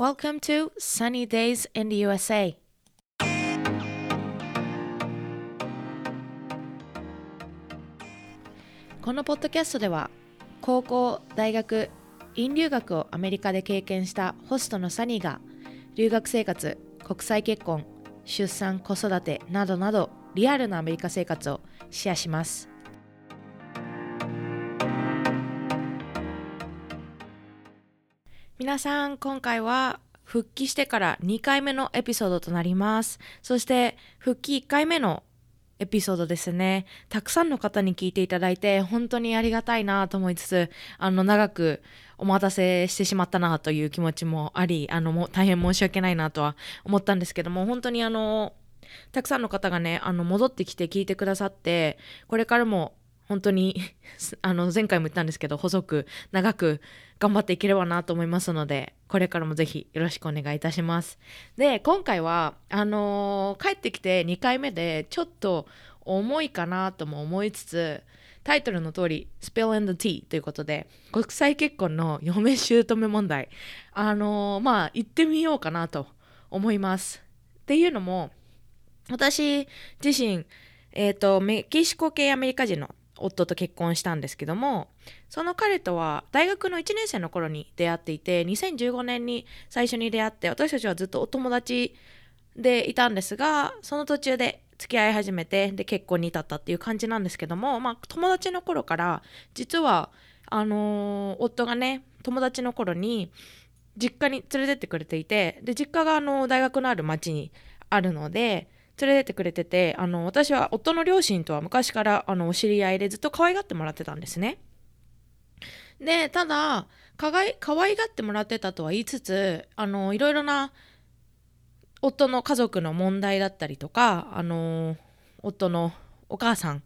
Welcome to Sunny Days in the USA. このポッドキャストでは高校、大学、院留学をアメリカで経験したホストのサニーが留学生活、国際結婚、出産、子育てなどなどリアルなアメリカ生活をシェアします。さん、今回は復帰してから2回目のエピソードとなります。そして復帰1回目のエピソードですね。たくさんの方に聞いていただいて、本当にありがたいなと思いつつ、あの、長くお待たせしてしまったなという気持ちもあり、あの、も大変申し訳ないなとは思ったんですけども、本当にあの、たくさんの方がね、あの、戻ってきて聞いてくださって、これからも本当に あの、前回も言ったんですけど、細く、長く頑張っていければなと思いますので、これからもぜひよろしくお願いいたします。で、今回は、あのー、帰ってきて2回目で、ちょっと重いかなとも思いつつ、タイトルの通り、Spill and Tea ということで、国際結婚の嫁姑問題、あのー、まあ、行ってみようかなと思います。っていうのも、私自身、えっ、ー、と、メキシコ系アメリカ人の夫と結婚したんですけどもその彼とは大学の1年生の頃に出会っていて2015年に最初に出会って私たちはずっとお友達でいたんですがその途中で付き合い始めてで結婚に至ったっていう感じなんですけども、まあ、友達の頃から実はあのー、夫がね友達の頃に実家に連れてってくれていてで実家があの大学のある町にあるので連れてってくれててあの私は夫の両親とは昔からあのお知り合いでずっと可愛がってもらってたんですね。でただかがい可愛がってもらってたとは言いつつあのいろいろな夫の家族の問題だったりとかあの夫のお母さん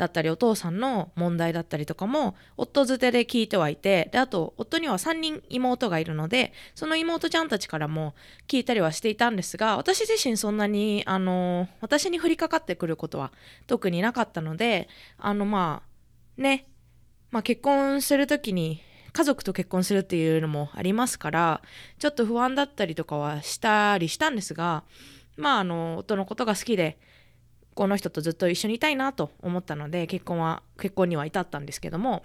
だったりお父さんの問題だったりとかも夫づてで聞いてはいてであと夫には3人妹がいるのでその妹ちゃんたちからも聞いたりはしていたんですが私自身そんなにあの私に降りかかってくることは特になかったのであのまあね、まあ、結婚する時に家族と結婚するっていうのもありますからちょっと不安だったりとかはしたりしたんですがまああの夫のことが好きでこの人とずっと一緒にいたいなと思ったので結婚は結婚には至ったんですけども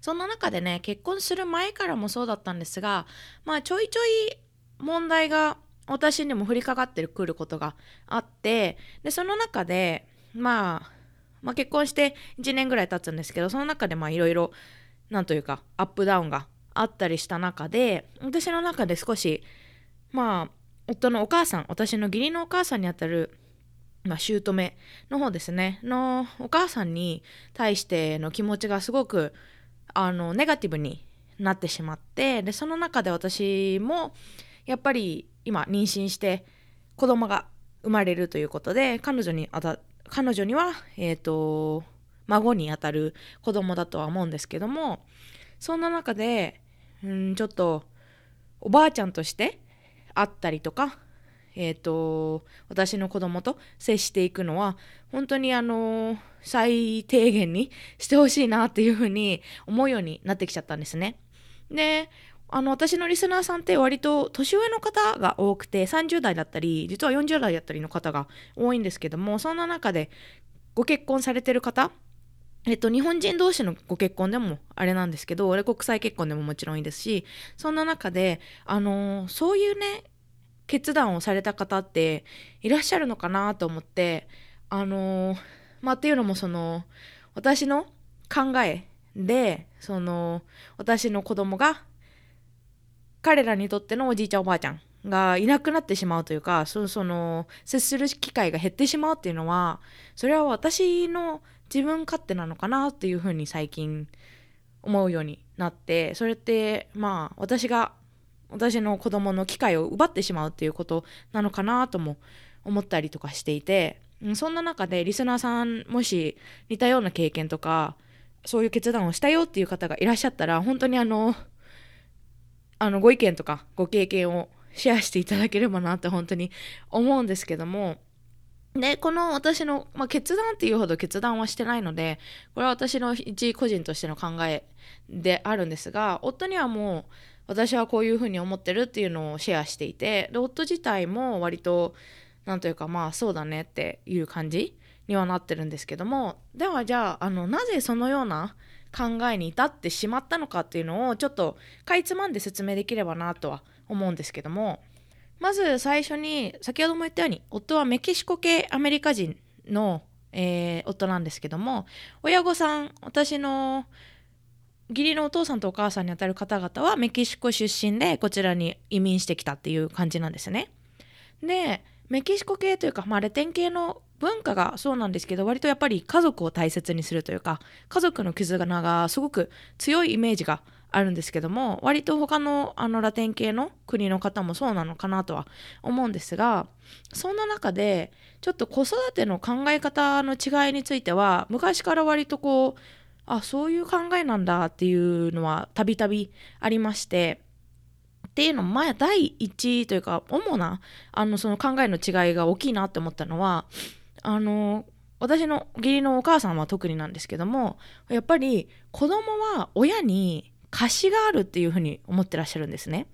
そんな中でね結婚する前からもそうだったんですがまあちょいちょい問題が私にも降りかかってくることがあってでその中で、まあ、まあ結婚して1年ぐらい経つんですけどその中でまあいろいろなんというかアップダウンがあったりした中で私の中で少しまあ夫のお母さん私の義理のお母さんにあたるまあ、姑の方ですね。のお母さんに対しての気持ちがすごくあのネガティブになってしまってでその中で私もやっぱり今妊娠して子供が生まれるということで彼女にあた彼女には、えーと、孫にあたる子供だとは思うんですけどもそんな中でうんちょっとおばあちゃんとして会ったりとかえーと、私の子供と接していくのは本当にあの最低限にしてほしいなっていうふうに思うようになってきちゃったんですね。であの私のリスナーさんって割と年上の方が多くて30代だったり実は40代だったりの方が多いんですけどもそんな中でご結婚されてる方えっと、日本人同士のご結婚でもあれなんですけど、俺国際結婚でももちろんいいですし、そんな中で、あのー、そういうね、決断をされた方っていらっしゃるのかなと思ってあのまあっていうのもその私の考えでその私の子供が彼らにとってのおじいちゃんおばあちゃんがいなくなってしまうというかそその接する機会が減ってしまうっていうのはそれは私の自分勝手なのかなっていうふうに最近思うようになってそれってまあ私が私の子供の機会を奪ってしまうっていうことなのかなとも思ったりとかしていてそんな中でリスナーさんもし似たような経験とかそういう決断をしたよっていう方がいらっしゃったら本当にあのあのご意見とかご経験をシェアしていただければなって本当に思うんですけども。でこの私の、まあ、決断っていうほど決断はしてないのでこれは私の一個人としての考えであるんですが夫にはもう私はこういうふうに思ってるっていうのをシェアしていてで夫自体も割となんというかまあそうだねっていう感じにはなってるんですけどもではじゃああのなぜそのような考えに至ってしまったのかっていうのをちょっとかいつまんで説明できればなとは思うんですけどもまず最初に先ほども言ったように夫はメキシコ系アメリカ人の、えー、夫なんですけども親御さん私の義理のお父さんとお母さんにあたる方々はメキシコ出身でこちらに移民してきたっていう感じなんですね。でメキシコ系というか、まあ、レテン系の文化がそうなんですけど割とやっぱり家族を大切にするというか家族の絆がすごく強いイメージがあるんですけども割と他のあのラテン系の国の方もそうなのかなとは思うんですがそんな中でちょっと子育ての考え方の違いについては昔から割とこうあそういう考えなんだっていうのはたびたびありましてっていうのも前第一というか主なあのその考えの違いが大きいなって思ったのはあの私の義理のお母さんは特になんですけどもやっぱり子供は親に貸しがあるっていうふうに思ってらっしゃるんですね。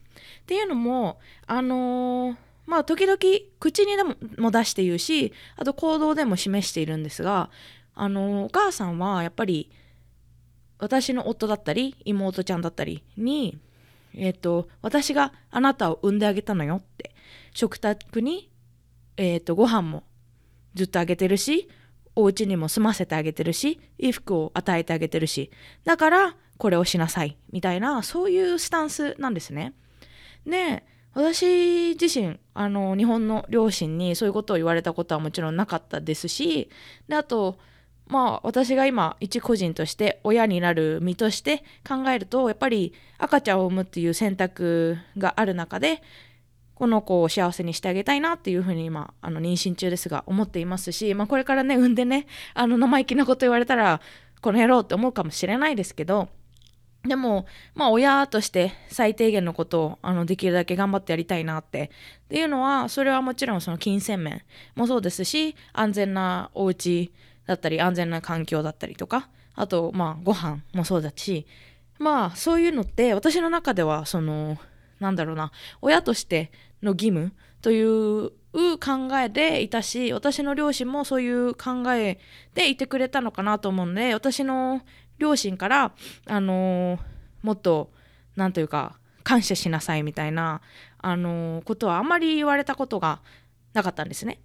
っていうのもあの、まあ時々口にでも出して言うしあと行動でも示しているんですがあの、お母さんはやっぱり私の夫だったり妹ちゃんだったりにえっ、ー、と私があなたを産んであげたのよって食卓にえっ、とご飯もずっとあげてるしお家にも住ませてあげてるし衣服を与えてあげてるしだからこれをしなさいみたいなそういうスタンスなんですね。で私自身あの日本の両親にそういうことを言われたことはもちろんなかったですしであとまあ私が今一個人として親になる身として考えるとやっぱり赤ちゃんを産むっていう選択がある中でこの子を幸せにしてあげたいなっていうふうに今あの妊娠中ですが思っていますし、まあ、これからね産んでねあの生意気なこと言われたらこの野郎って思うかもしれないですけどでも、まあ、親として最低限のことをあのできるだけ頑張ってやりたいなって。っていうのはそれはもちろんその金銭面もそうですし安全なお家だったり安全な環境だったりとかあとまあご飯もそうだしまあそういうのって私の中ではそのなんだろうな親としての義務という考えでいたし私の両親もそういう考えでいてくれたのかなと思うんで私の両親からあの、もっと何というか感謝しなさいみたいなあの、ことはあまり言われたことがなかったんですね。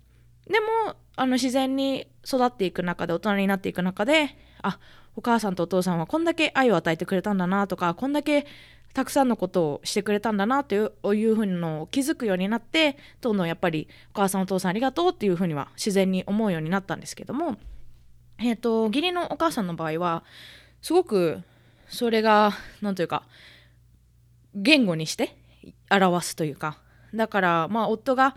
でもあの自然に育っていく中で大人になっていく中であお母さんとお父さんはこんだけ愛を与えてくれたんだなとかこんだけたくさんのことをしてくれたんだなといういうふうの気づくようになってどんどんやっぱりお母さんお父さんありがとうっていうふうには自然に思うようになったんですけどもえっ、ー、と義理のお母さんの場合はすごくそれが何というか言語にして表すというかだからまあ夫が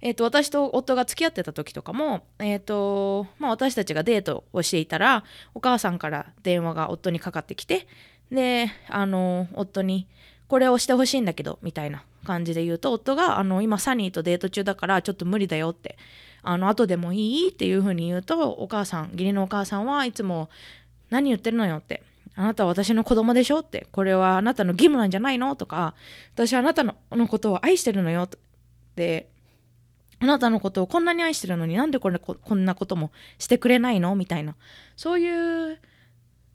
えーと、私と夫が付き合ってた時とかも、えーとまあ、私たちがデートをしていたらお母さんから電話が夫にかかってきてであの夫に「これをしてほしいんだけど」みたいな感じで言うと夫があの「今サニーとデート中だからちょっと無理だよ」って「あの後でもいい?」っていう風に言うとお母さん義理のお母さんはいつも「何言ってるのよ」ってあなたは私の子供でしょって、これはあなたの義務なんじゃないのとか、私はあなたのことを愛してるのよってあなたのことをこんなに愛してるのになんでこれこんなこともしてくれないの？みたいなそういう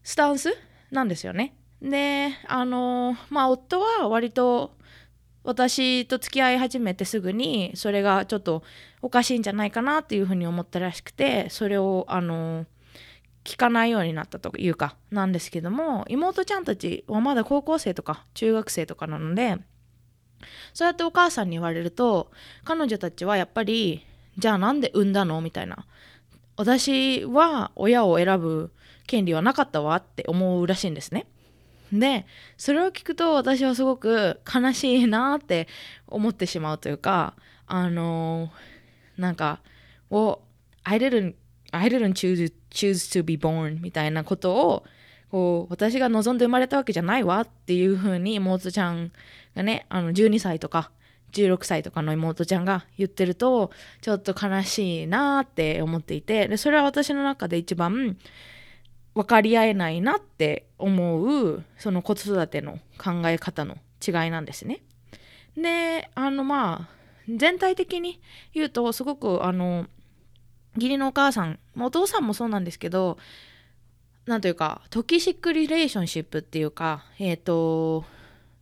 スタンスなんですよね。であのまあ夫は割と私と付き合い始めてすぐにそれがちょっとおかしいんじゃないかなっていうふうに思ったらしくてそれをあの聞かないようになったというかなんですけども妹ちゃんたちはまだ高校生とか中学生とかなのでそうやってお母さんに言われると彼女たちはやっぱりじゃあなんで産んだのみたいな私は親を選ぶ権利はなかったわって思うらしいんですね。でそれを聞くと私はすごく悲しいなって思ってしまうというかあのー、なんか「well, I didn't, I didn't choose, choose to be born」みたいなことをこう私が望んで生まれたわけじゃないわっていうふうに妹ちゃんがね、あの12歳とか16歳とかの妹ちゃんが言ってると、ちょっと悲しいなって思っていて、で、それは私の中で一番分かり合えないなって思う、その子育ての考え方の違いなんですね。であのまあ全体的に言うとすごくあの義理のお母さんお父さんもそうなんですけどなんというかトキシックリレーションシップっていうかえっ、ー、と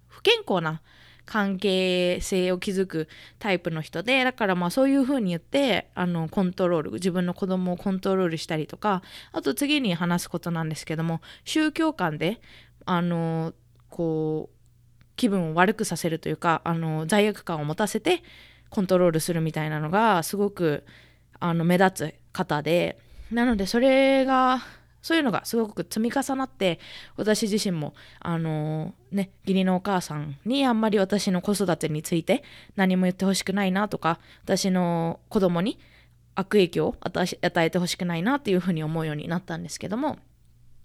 不健康な関係性を築くタイプの人でだからまあそういうふうに言ってあのコントロール自分の子供をコントロールしたりとかあと次に話すことなんですけども宗教観であのこう気分を悪くさせるというかあの罪悪感を持たせてコントロールするみたいなのがすごくあの目立つ方でなのでそれがそういうのがすごく積み重なって私自身もあのー、ね義理のお母さんにあんまり私の子育てについて何も言ってほしくないなとか私の子供に悪影響を与えてほしくないなっていうふうに思うようになったんですけども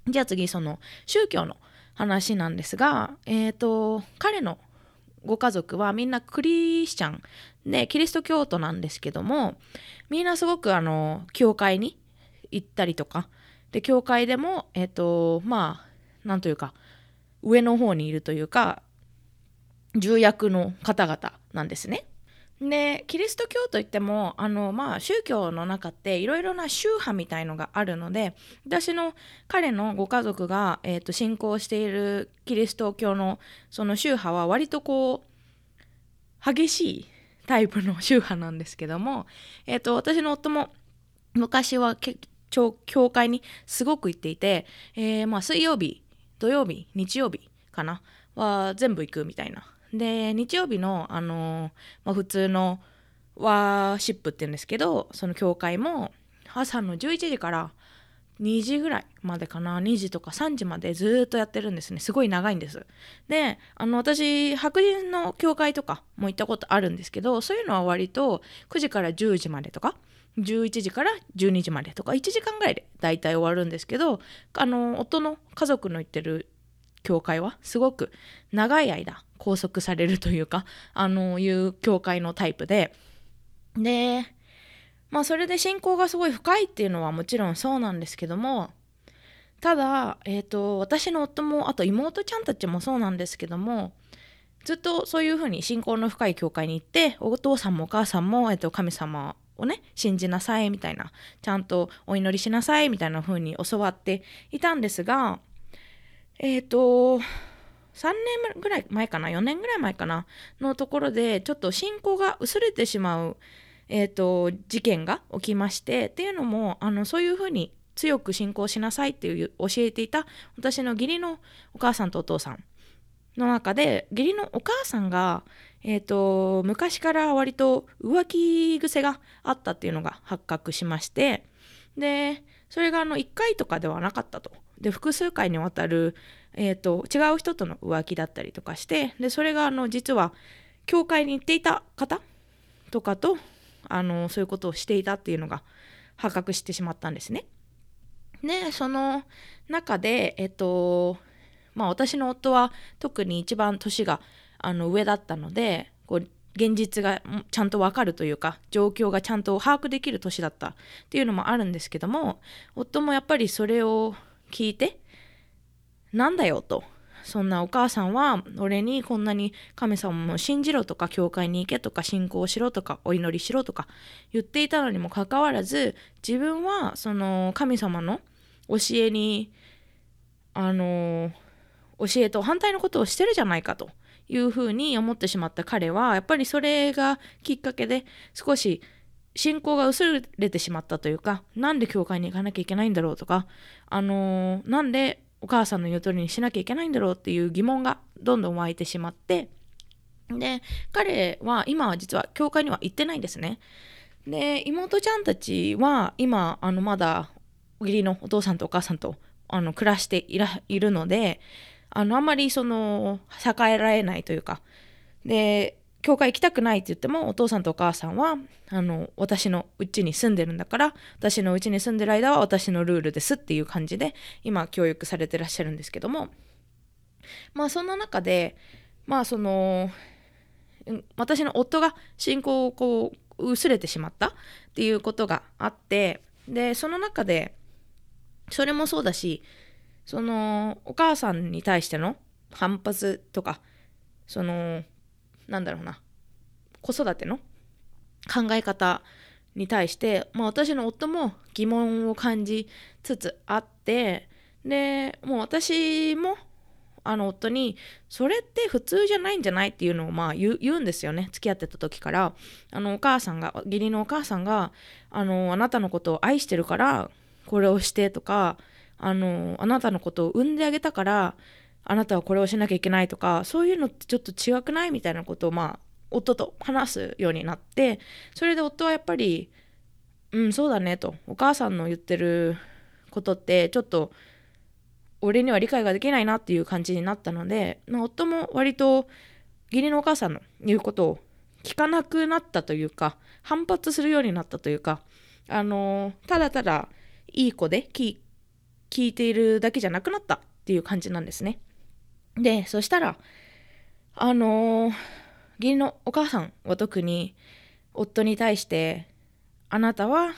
じゃあ次その宗教の話なんですがえっ、ー、と彼のご家族はみんなクリスチャンでキリスト教徒なんですけどもみんなすごくあの教会に行ったりとかで教会でもえっ、ー、とまあなんというか上の方にいるというか重役の方々なんですね。でキリスト教といってもあの、まあ、宗教の中っていろいろな宗派みたいのがあるので私の彼のご家族が、えーと、信仰しているキリスト教のその宗派は割とこう激しいタイプの宗派なんですけども、えーと、私の夫も昔は教会にすごく行っていて、えー、まあ、水曜日土曜日日曜日かなは全部行くみたいな。で日曜日の、あのまあ、普通のワーシップって言うんですけどその教会も朝の11時から2時ぐらいまでかな2時とか3時までずっとやってるんですね。すごい長いんです。であの私白人の教会とかも行ったことあるんですけどそういうのは割と9時から10時までとか11時から12時までとか1時間ぐらいで大体終わるんですけどあの夫の家族の行ってる教会はすごく長い間拘束されるというかあのいう教会のタイプででまあそれで信仰がすごい深いっていうのはもちろんそうなんですけどもただ、えーと、私の夫もあと妹ちゃんたちもそうなんですけどもずっとそういうふうに信仰の深い教会に行ってお父さんもお母さんも、えーと神様をね信じなさいみたいなちゃんとお祈りしなさいみたいな風に教わっていたんですがえっ、ー、と3年ぐらい前かな4年ぐらい前かなのところでちょっと信仰が薄れてしまう、えーと、事件が起きましてっていうのもあのそういうふうに強く信仰しなさいっていう教えていた私の義理のお母さんとお父さんの中で義理のお母さんが、えーと昔から割と浮気癖があったっていうのが発覚しましてでそれがあの1回とかではなかったと。で複数回にわたる、えーと、違う人との浮気だったりとかしてでそれがあの実は教会に行っていた方とかとあのそういうことをしていたっていうのが発覚してしまったんですね。でその中でえっ、ー、とまあ私の夫は特に一番年があの上だったのでこう現実がちゃんとわかるというか状況がちゃんと把握できる年だったっていうのもあるんですけども夫もやっぱりそれを聞いてなんだよと。そんなお母さんは俺にこんなに神様も信じろとか教会に行けとか信仰しろとかお祈りしろとか言っていたのにもかかわらず自分はその神様の教えにあの教えと反対のことをしてるじゃないかというふうに思ってしまった彼はやっぱりそれがきっかけで少し信仰が薄れてしまったというかなんで教会に行かなきゃいけないんだろうとかあのー、なんでお母さんの言う通りにしなきゃいけないんだろうっていう疑問がどんどん湧いてしまってで彼は今は実は教会には行ってないんですね。で妹ちゃんたちは今あのまだ義理のお父さんとお母さんとあの暮らしていらいるのであのあんまりその逆えられないというか。で教会行きたくないって言ってもお父さんとお母さんはあの私のうちに住んでるんだから私のうちに住んでる間は私のルールですっていう感じで今教育されてらっしゃるんですけども。まあそんな中でまあその私の夫が信仰をこう薄れてしまったっていうことがあってでその中でそれもそうだしそのお母さんに対しての反発とかそのなんだろうな子育ての考え方に対して、まあ、私の夫も疑問を感じつつあってでもう私もあの夫にそれって普通じゃないんじゃないっていうのをまあ言うんですよね付き合ってた時から。あのお母さんが義理のお母さんがあのあなたのことを愛してるからこれをしてとかあのあなたのことを産んであげたからあなたはこれをしなきゃいけないとかそういうのってちょっと違くないみたいなことをまあ夫と話すようになってそれで夫はやっぱりうんそうだねとお母さんの言ってることってちょっと俺には理解ができないなっていう感じになったので、まあ、夫も割と義理のお母さんの言うことを聞かなくなったというか反発するようになったというかあのただただいい子で聞いているだけじゃなくなったっていう感じなんですね。でそしたらあの義理のお母さんは特に夫に対してあなたは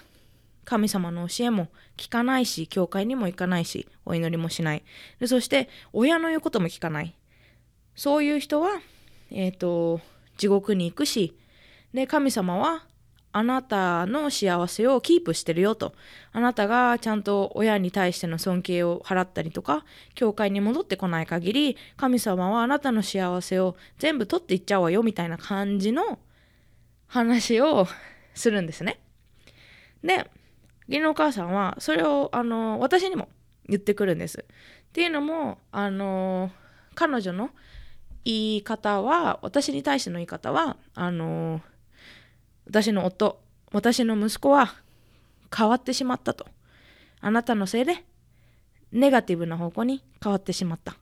神様の教えも聞かないし教会にも行かないしお祈りもしないでそして親の言うことも聞かないそういう人は、えーと、地獄に行くしで神様はあなたの幸せをキープしてるよとあなたがちゃんと親に対しての尊敬を払ったりとか教会に戻ってこない限り神様はあなたの幸せを全部取っていっちゃうわよみたいな感じの話をするんですね。で義理のお母さんはそれをあの私にも言ってくるんです。っていうのもあの彼女の言い方は私に対しての言い方はあの私の夫私の息子は変わってしまったと。あなたのせいでネガティブな方向に変わってしまった。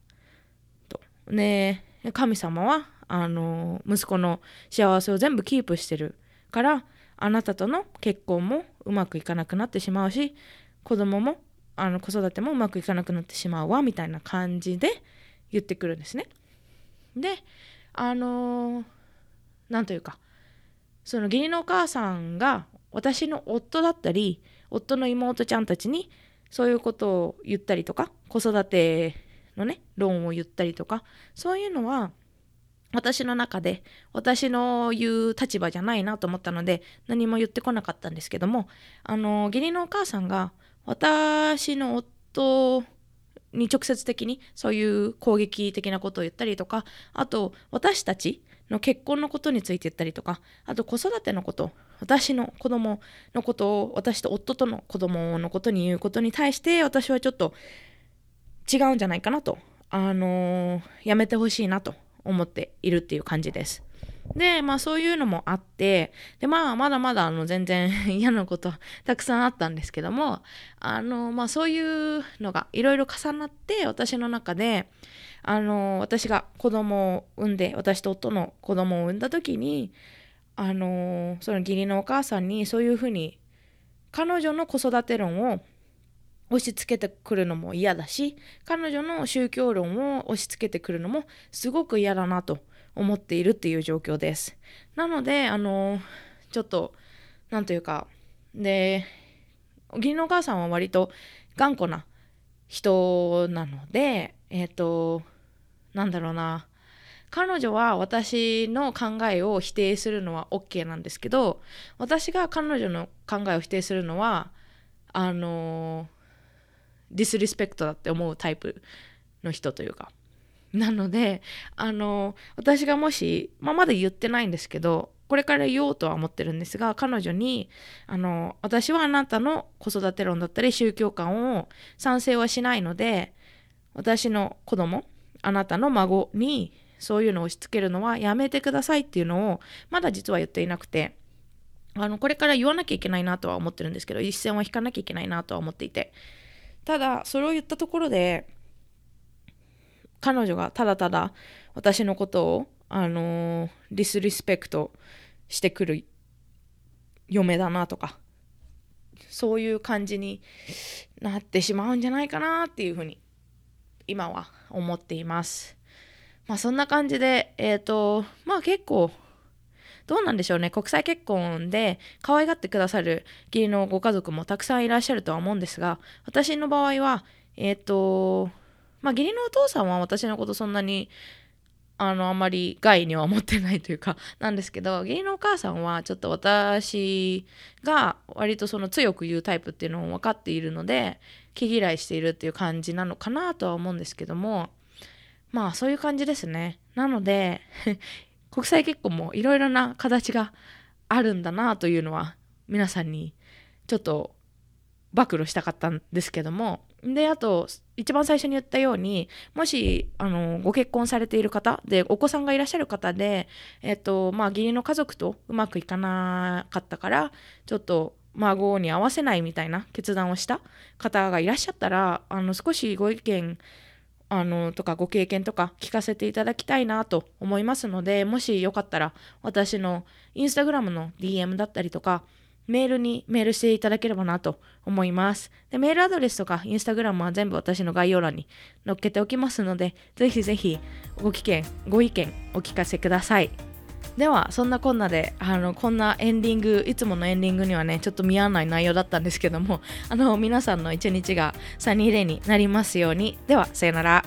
と。で神様はあの息子の幸せを全部キープしてるからあなたとの結婚もうまくいかなくなってしまうし子供もあの子育てもうまくいかなくなってしまうわみたいな感じで言ってくるんですね。であの何、ー、というかその義理のお母さんが私の夫だったり夫の妹ちゃんたちにそういうことを言ったりとか子育てのね論を言ったりとかそういうのは私の中で私の言う立場じゃないなと思ったので何も言ってこなかったんですけどもあの義理のお母さんが私の夫に直接的にそういう攻撃的なことを言ったりとかあと私たちの結婚のことについて言ったりとかあと子育てのこと私の子供のことを私と夫との子供のことに言うことに対して私はちょっと違うんじゃないかなとあのー、やめてほしいなと思っているっていう感じです。で、まあそういうのもあって、で、まあまだまだあの全然 嫌なことたくさんあったんですけども、あの、まあそういうのがいろいろ重なって私の中で、あの、私が子供を産んで、私と夫の子供を産んだ時に、あの、その義理のお母さんにそういうふうに彼女の子育て論を押し付けてくるのも嫌だし彼女の宗教論を押し付けてくるのもすごく嫌だなと思っているっていう状況です。なのであのちょっと何というかで義理のお母さんは割と頑固な人なのでえっ、ー、となんだろうな。彼女は私の考えを否定するのは OK なんですけど私が彼女の考えを否定するのはあのディスリスペクトだって思うタイプの人というか。なのであの私がもし、まあ、まだ言ってないんですけどこれから言おうとは思ってるんですが彼女にあの私はあなたの子育て論だったり宗教観を賛成はしないので私の子供あなたの孫にそういうのを押し付けるのはやめてくださいっていうのをまだ実は言っていなくてあのこれから言わなきゃいけないなとは思ってるんですけど一線は引かなきゃいけないなとは思っていて。ただそれを言ったところで彼女がただただ私のことをあのディスリスペクトしてくる嫁だなとかそういう感じになってしまうんじゃないかなっていうふうに今は思っています。まあそんな感じでえっ、ー、とまあ結構どうなんでしょうね国際結婚で可愛がってくださる義理のご家族もたくさんいらっしゃるとは思うんですが私の場合はえっ、ー、とまあ義理のお父さんは私のことそんなにあのあんまり害には思ってないというか なんですけど義理のお母さんはちょっと私が割とその強く言うタイプっていうのを分かっているので毛嫌いしているっていう感じなのかなとは思うんですけどもまあそういう感じですね。なので 国際結婚もいろいろな形があるんだなというのは皆さんにちょっと暴露したかったんですけどもであと一番最初に言ったようにもしあのご結婚されている方でお子さんがいらっしゃる方でえっとまあ義理の家族とうまくいかなかったからちょっと孫に合わせないみたいな決断をした方がいらっしゃったらあの少しご意見あのとかご経験とか聞かせていただきたいなと思いますのでもしよかったら私のインスタグラムの DM だったりとかメールにメールしていただければなと思います。で、メールアドレスとかインスタグラムは全部私の概要欄に載っけておきますので、ぜひぜひご意見、ご意見お聞かせください。では、そんなこんなで、あの、こんなエンディング、いつものエンディングにはね、ちょっと見合わない内容だったんですけども、あの、皆さんの一日がサニーデーになりますように。では、さよなら。